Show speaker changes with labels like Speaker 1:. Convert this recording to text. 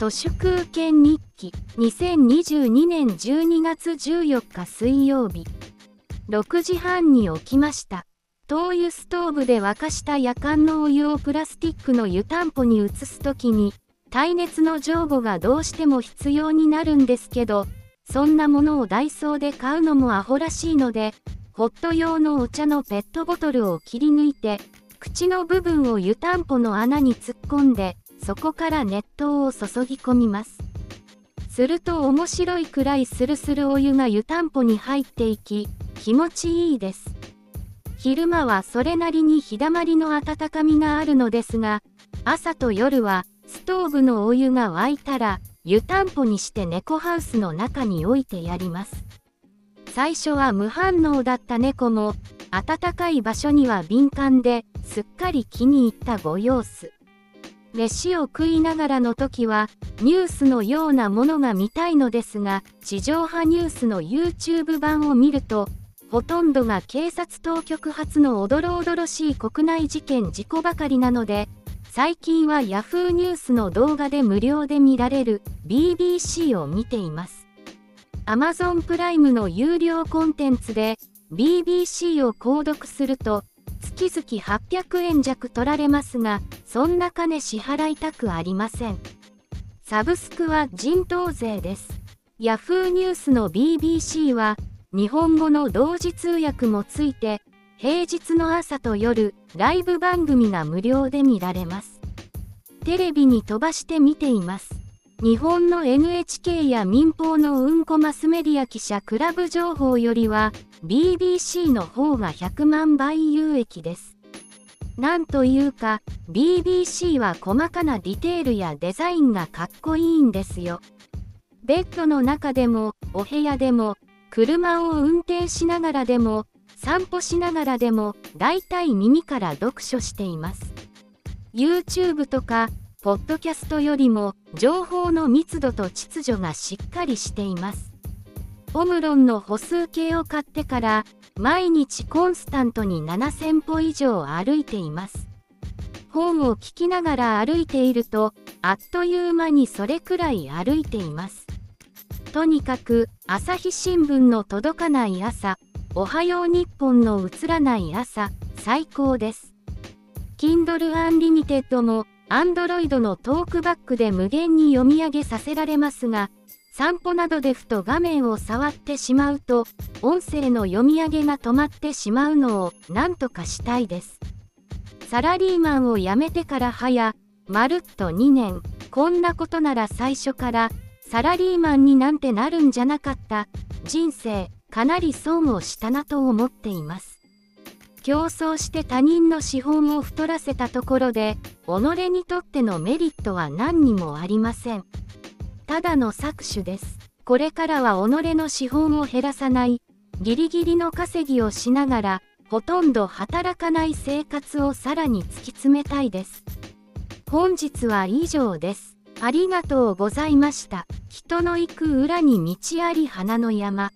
Speaker 1: 都市空権日記。2022年12月14日水曜日。6時半に起きました。灯油ストーブで沸かした夜間のお湯をプラスチックの湯たんぽに移すときに耐熱の上母がどうしても必要になるんですけどそんなものをダイソーで買うのもアホらしいのでホット用のお茶のペットボトルを切り抜いて口の部分を湯たんぽの穴に突っ込んでそこから熱湯を注ぎ込みます。すると面白いくらいスルスルお湯が湯たんぽに入っていき気持ちいいです。昼間はそれなりに日だまりの温かみがあるのですが朝と夜はストーブのお湯が沸いたら湯たんぽにして猫ハウスの中に置いてやります。最初は無反応だった猫も暖かい場所には敏感ですっかり気に入ったご様子。飯を食いながらの時はニュースのようなものが見たいのですが地上波ニュースの YouTube 版を見るとほとんどが警察当局発のおどろおどろしい国内事件事故ばかりなので最近は Yahoo ニュースの動画で無料で見られる BBC を見ています。Amazon プライムの有料コンテンツで BBC を購読すると月々800円弱取られますがそんな金支払いたくありません。サブスクは人頭税です。Yahoo! ニュースの BBC は日本語の同時通訳もついて平日の朝と夜ライブ番組が無料で見られます。テレビに飛ばして見ています。日本の NHK や民放のうんこマスメディア記者クラブ情報よりは BBC の方が100万倍有益です。なんというか BBC は細かなディテールやデザインがかっこいいんですよ。ベッドの中でもお部屋でも車を運転しながらでも散歩しながらでもだいたい耳から読書しています。YouTube とかポッドキャストよりも情報の密度と秩序がしっかりしています。オムロンの歩数計を買ってから毎日コンスタントに7000歩以上歩いています。本を聞きながら歩いているとあっという間にそれくらい歩いています。とにかく朝日新聞の届かない朝、おはよう日本の映らない朝、最高です。Kindle Unlimited も Android のトークバックで無限に読み上げさせられますが、散歩などでふと画面を触ってしまうと、音声の読み上げが止まってしまうのを何とかしたいです。サラリーマンを辞めてから早、まるっと2年、こんなことなら最初からサラリーマンになんてなるんじゃなかった、人生、かなり損をしたなと思っています。競争して他人の資本を太らせたところで己にとってのメリットは何にもありません。ただの搾取です。これからは己の資本を減らさない。ギリギリの稼ぎをしながらほとんど働かない生活をさらに突き詰めたいです。本日は以上です。ありがとうございました。人の行く裏に道あり花の山。